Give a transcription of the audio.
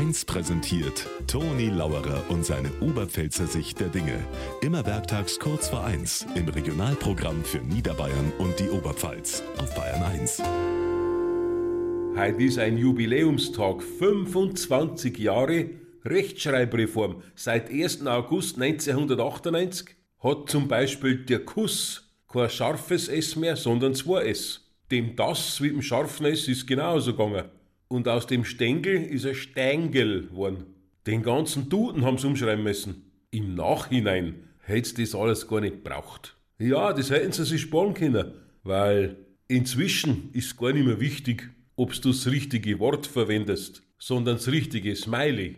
1 präsentiert Toni Lauerer und seine Oberpfälzer Sicht der Dinge. Immer werktags kurz vor 1 im Regionalprogramm für Niederbayern und die Oberpfalz auf Bayern 1. Heute ist ein Jubiläumstag, 25 Jahre Rechtschreibreform. Seit 1. August 1998 hat zum Beispiel der Kuss kein scharfes S mehr, sondern zwei S. Dem das wie dem scharfen S ist genauso gegangen. Und aus dem Stängel ist ein Stängel geworden. Den ganzen Duden haben sie umschreiben müssen. Im Nachhinein hätt's das alles gar nicht braucht. Ja, das hätten sie sich sparen können, weil inzwischen ist gar nicht mehr wichtig, ob du das richtige Wort verwendest, sondern das richtige Smiley.